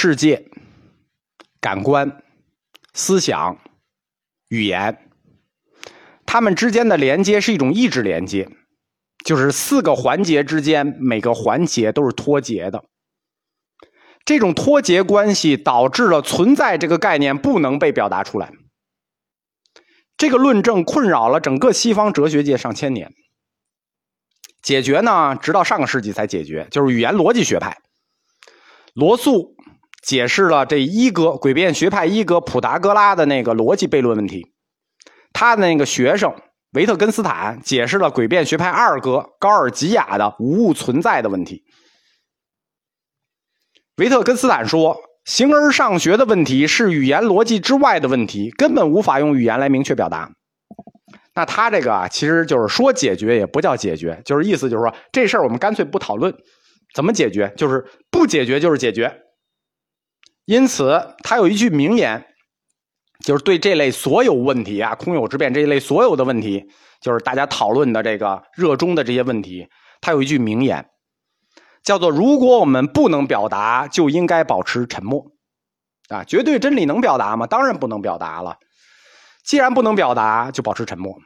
世界、感官、思想、语言，它们之间的连接是一种意志连接，就是四个环节之间每个环节都是脱节的。这种脱节关系导致了存在这个概念不能被表达出来。这个论证困扰了整个西方哲学界上千年。解决呢，直到上个世纪才解决，就是语言逻辑学派。罗素解释了这一哥诡辩学派一哥普达哥拉的那个逻辑悖论问题，他的那个学生维特根斯坦解释了诡辩学派二哥高尔吉亚的无物存在的问题。维特根斯坦说：“形而上学的问题是语言逻辑之外的问题，根本无法用语言来明确表达。”那他这个啊，其实就是说解决也不叫解决，就是意思就是说这事儿我们干脆不讨论，怎么解决？就是不解决就是解决。因此，他有一句名言，就是对这类所有问题啊，空有之辩这一类所有的问题，就是大家讨论的这个热衷的这些问题，他有一句名言。叫做，如果我们不能表达，就应该保持沉默，啊，绝对真理能表达吗？当然不能表达了。既然不能表达，就保持沉默。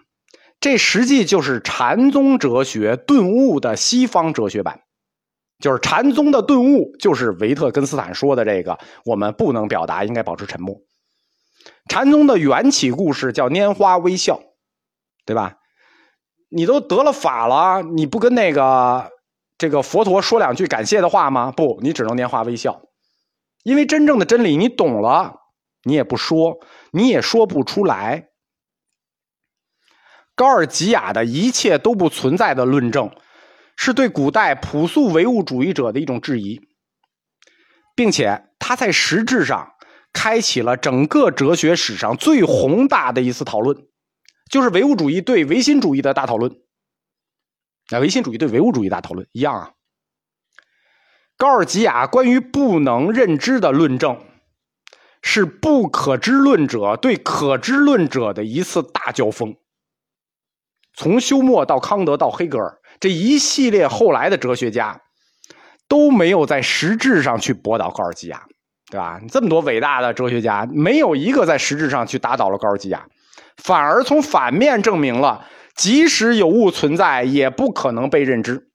这实际就是禅宗哲学顿悟的西方哲学版，就是禅宗的顿悟，就是维特根斯坦说的这个：我们不能表达，应该保持沉默。禅宗的缘起故事叫拈花微笑，对吧？你都得了法了，你不跟那个？这个佛陀说两句感谢的话吗？不，你只能拈花微笑，因为真正的真理你懂了，你也不说，你也说不出来。高尔吉亚的一切都不存在的论证，是对古代朴素唯物主义者的一种质疑，并且他在实质上开启了整个哲学史上最宏大的一次讨论，就是唯物主义对唯心主义的大讨论。那唯心主义对唯物主义大讨论一样啊。高尔吉亚关于不能认知的论证，是不可知论者对可知论者的一次大交锋。从休谟到康德到黑格尔这一系列后来的哲学家，都没有在实质上去驳倒高尔基亚，对吧？这么多伟大的哲学家，没有一个在实质上去打倒了高尔基亚，反而从反面证明了。即使有物存在，也不可能被认知。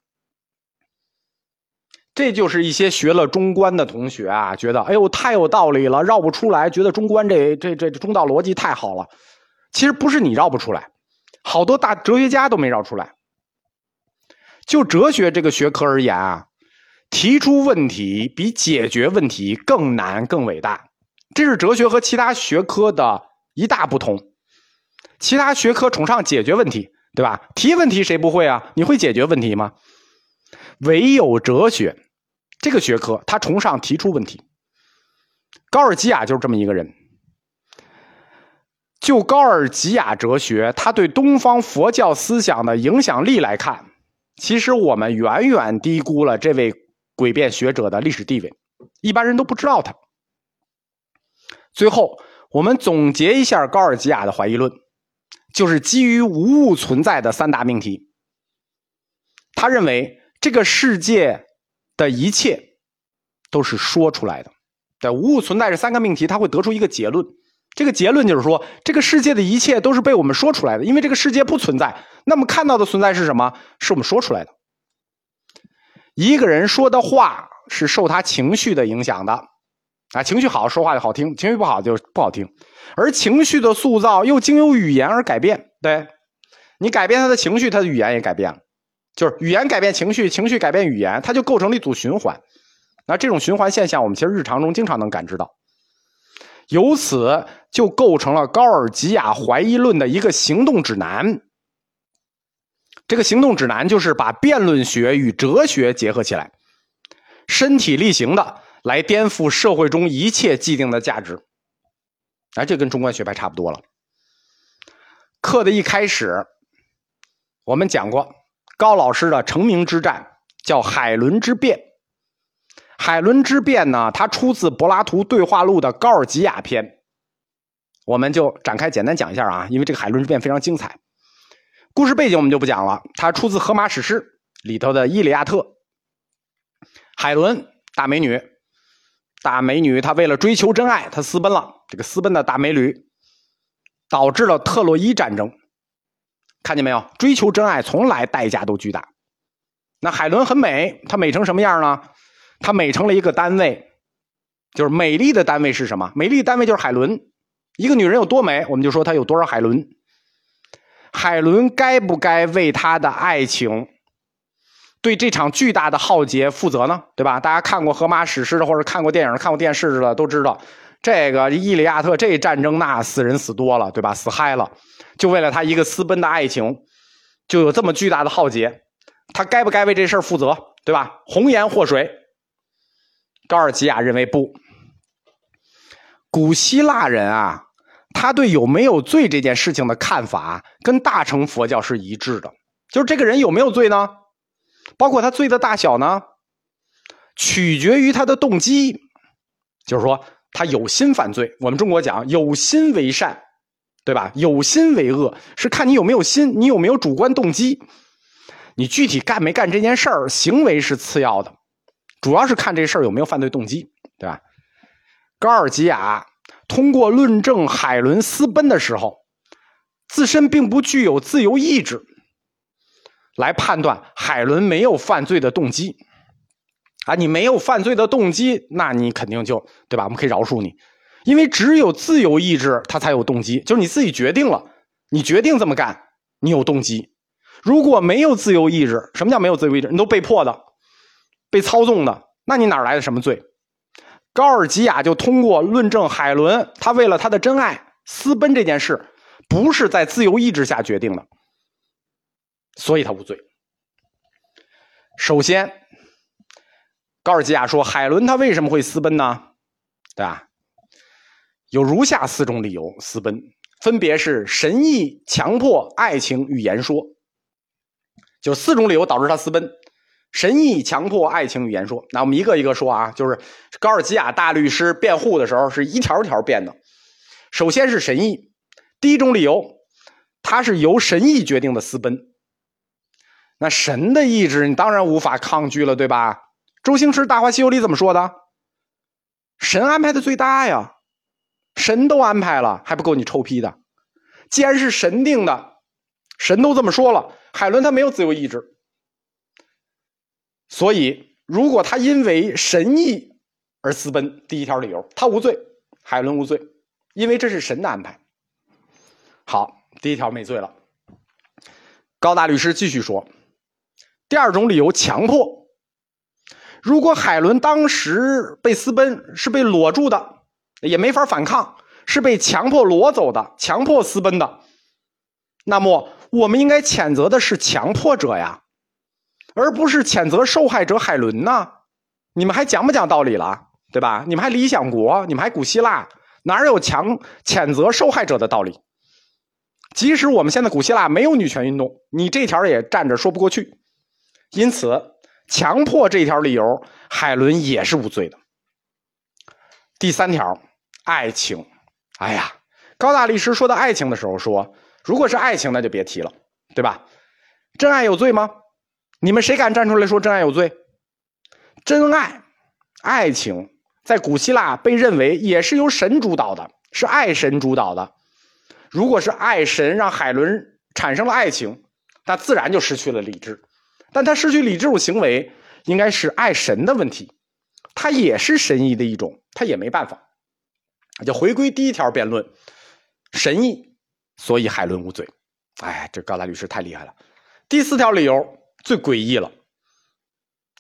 这就是一些学了中观的同学啊，觉得哎呦太有道理了，绕不出来，觉得中观这这这中道逻辑太好了。其实不是你绕不出来，好多大哲学家都没绕出来。就哲学这个学科而言啊，提出问题比解决问题更难更伟大，这是哲学和其他学科的一大不同。其他学科崇尚解决问题，对吧？提问题谁不会啊？你会解决问题吗？唯有哲学这个学科，他崇尚提出问题。高尔基亚就是这么一个人。就高尔基亚哲学，他对东方佛教思想的影响力来看，其实我们远远低估了这位诡辩学者的历史地位，一般人都不知道他。最后，我们总结一下高尔基亚的怀疑论。就是基于无物存在的三大命题。他认为这个世界的一切都是说出来的。对无物存在这三个命题，他会得出一个结论。这个结论就是说，这个世界的一切都是被我们说出来的。因为这个世界不存在，那么看到的存在是什么？是我们说出来的。一个人说的话是受他情绪的影响的。啊，情绪好说话就好听，情绪不好就不好听。而情绪的塑造又经由语言而改变，对，你改变他的情绪，他的语言也改变了，就是语言改变情绪，情绪改变语言，它就构成了一组循环。那这种循环现象，我们其实日常中经常能感知到。由此就构成了高尔吉亚怀疑论的一个行动指南。这个行动指南就是把辩论学与哲学结合起来，身体力行的。来颠覆社会中一切既定的价值，哎，这跟中观学派差不多了。课的一开始，我们讲过高老师的成名之战，叫海伦之辩。海伦之变呢，它出自柏拉图对话录的高尔吉亚篇，我们就展开简单讲一下啊，因为这个海伦之变非常精彩。故事背景我们就不讲了，它出自荷马史诗里头的《伊利亚特》。海伦，大美女。大美女她为了追求真爱，她私奔了。这个私奔的大美女，导致了特洛伊战争。看见没有？追求真爱从来代价都巨大。那海伦很美，她美成什么样呢？她美成了一个单位，就是美丽的单位是什么？美丽的单位就是海伦。一个女人有多美，我们就说她有多少海伦。海伦该不该为她的爱情？对这场巨大的浩劫负责呢，对吧？大家看过荷马史诗的，或者看过电影、看过电视的，都知道，这个伊利亚特这战争那死人死多了，对吧？死嗨了，就为了他一个私奔的爱情，就有这么巨大的浩劫，他该不该为这事儿负责，对吧？红颜祸水，高尔基亚认为不。古希腊人啊，他对有没有罪这件事情的看法，跟大乘佛教是一致的，就是这个人有没有罪呢？包括他罪的大小呢，取决于他的动机，就是说他有心犯罪。我们中国讲有心为善，对吧？有心为恶是看你有没有心，你有没有主观动机。你具体干没干这件事儿，行为是次要的，主要是看这事儿有没有犯罪动机，对吧？高尔基亚通过论证海伦私奔的时候，自身并不具有自由意志。来判断海伦没有犯罪的动机，啊，你没有犯罪的动机，那你肯定就对吧？我们可以饶恕你，因为只有自由意志，他才有动机，就是你自己决定了，你决定这么干，你有动机。如果没有自由意志，什么叫没有自由意志？你都被迫的，被操纵的，那你哪来的什么罪？高尔基亚就通过论证海伦他为了他的真爱私奔这件事，不是在自由意志下决定的。所以他无罪。首先，高尔基亚说海伦他为什么会私奔呢？对吧？有如下四种理由私奔，分别是神意、强迫、爱情与言说。就四种理由导致他私奔：神意、强迫、爱情语言说。那我们一个一个说啊，就是高尔基亚大律师辩护的时候是一条条辩的。首先是神意，第一种理由，他是由神意决定的私奔。那神的意志，你当然无法抗拒了，对吧？周星驰《大话西游》里怎么说的？神安排的最大呀，神都安排了，还不够你臭批的？既然是神定的，神都这么说了，海伦他没有自由意志，所以如果他因为神意而私奔，第一条理由他无罪，海伦无罪，因为这是神的安排。好，第一条没罪了。高大律师继续说。第二种理由，强迫。如果海伦当时被私奔，是被裸住的，也没法反抗，是被强迫裸走的，强迫私奔的，那么我们应该谴责的是强迫者呀，而不是谴责受害者海伦呢？你们还讲不讲道理了？对吧？你们还理想国？你们还古希腊？哪有强谴责受害者的道理？即使我们现在古希腊没有女权运动，你这条也站着说不过去。因此，强迫这条理由，海伦也是无罪的。第三条，爱情。哎呀，高大律师说到爱情的时候说，如果是爱情，那就别提了，对吧？真爱有罪吗？你们谁敢站出来说真爱有罪？真爱、爱情，在古希腊被认为也是由神主导的，是爱神主导的。如果是爱神让海伦产生了爱情，那自然就失去了理智。但他失去理智这种行为，应该是爱神的问题，他也是神意的一种，他也没办法。就回归第一条辩论，神意，所以海伦无罪。哎，这高大律师太厉害了。第四条理由最诡异了，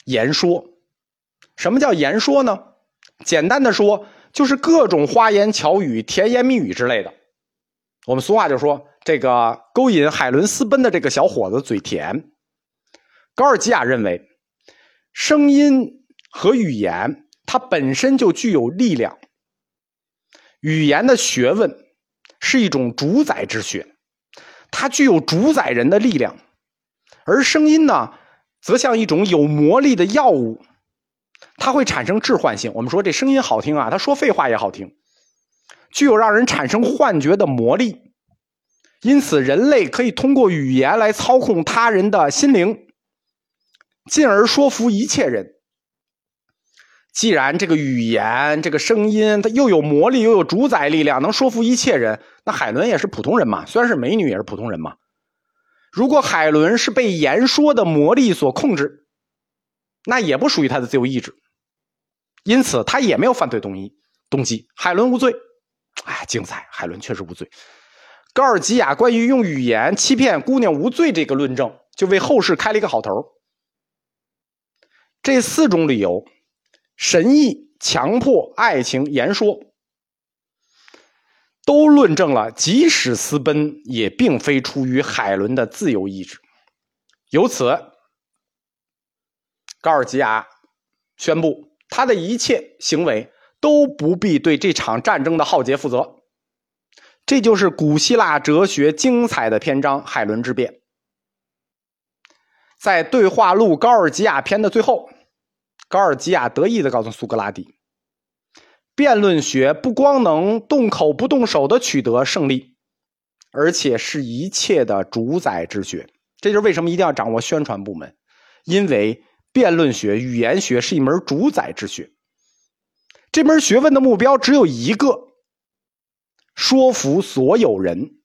言说。什么叫言说呢？简单的说，就是各种花言巧语、甜言蜜语之类的。我们俗话就说，这个勾引海伦私奔的这个小伙子嘴甜。高尔基亚认为，声音和语言它本身就具有力量。语言的学问是一种主宰之学，它具有主宰人的力量；而声音呢，则像一种有魔力的药物，它会产生致幻性。我们说这声音好听啊，他说废话也好听，具有让人产生幻觉的魔力。因此，人类可以通过语言来操控他人的心灵。进而说服一切人。既然这个语言、这个声音，它又有魔力，又有主宰力量，能说服一切人，那海伦也是普通人嘛，虽然是美女，也是普通人嘛。如果海伦是被言说的魔力所控制，那也不属于他的自由意志，因此他也没有犯罪动机。动机，海伦无罪。哎，精彩！海伦确实无罪。高尔基亚关于用语言欺骗姑娘无罪这个论证，就为后世开了一个好头。这四种理由。神意、强迫、爱情、言说，都论证了，即使私奔，也并非出于海伦的自由意志。由此，高尔基亚宣布，他的一切行为都不必对这场战争的浩劫负责。这就是古希腊哲学精彩的篇章——海伦之辩。在对话录《高尔基亚篇》的最后。高尔基亚得意的告诉苏格拉底：“辩论学不光能动口不动手的取得胜利，而且是一切的主宰之学。这就是为什么一定要掌握宣传部门，因为辩论学、语言学是一门主宰之学。这门学问的目标只有一个：说服所有人。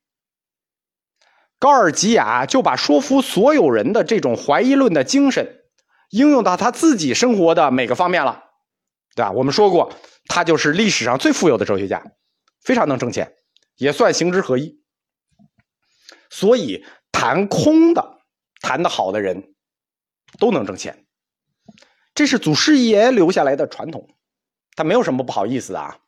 高尔基亚就把说服所有人的这种怀疑论的精神。”应用到他自己生活的每个方面了，对吧？我们说过，他就是历史上最富有的哲学家，非常能挣钱，也算行之合一。所以谈空的、谈的好的人，都能挣钱。这是祖师爷留下来的传统，他没有什么不好意思的啊。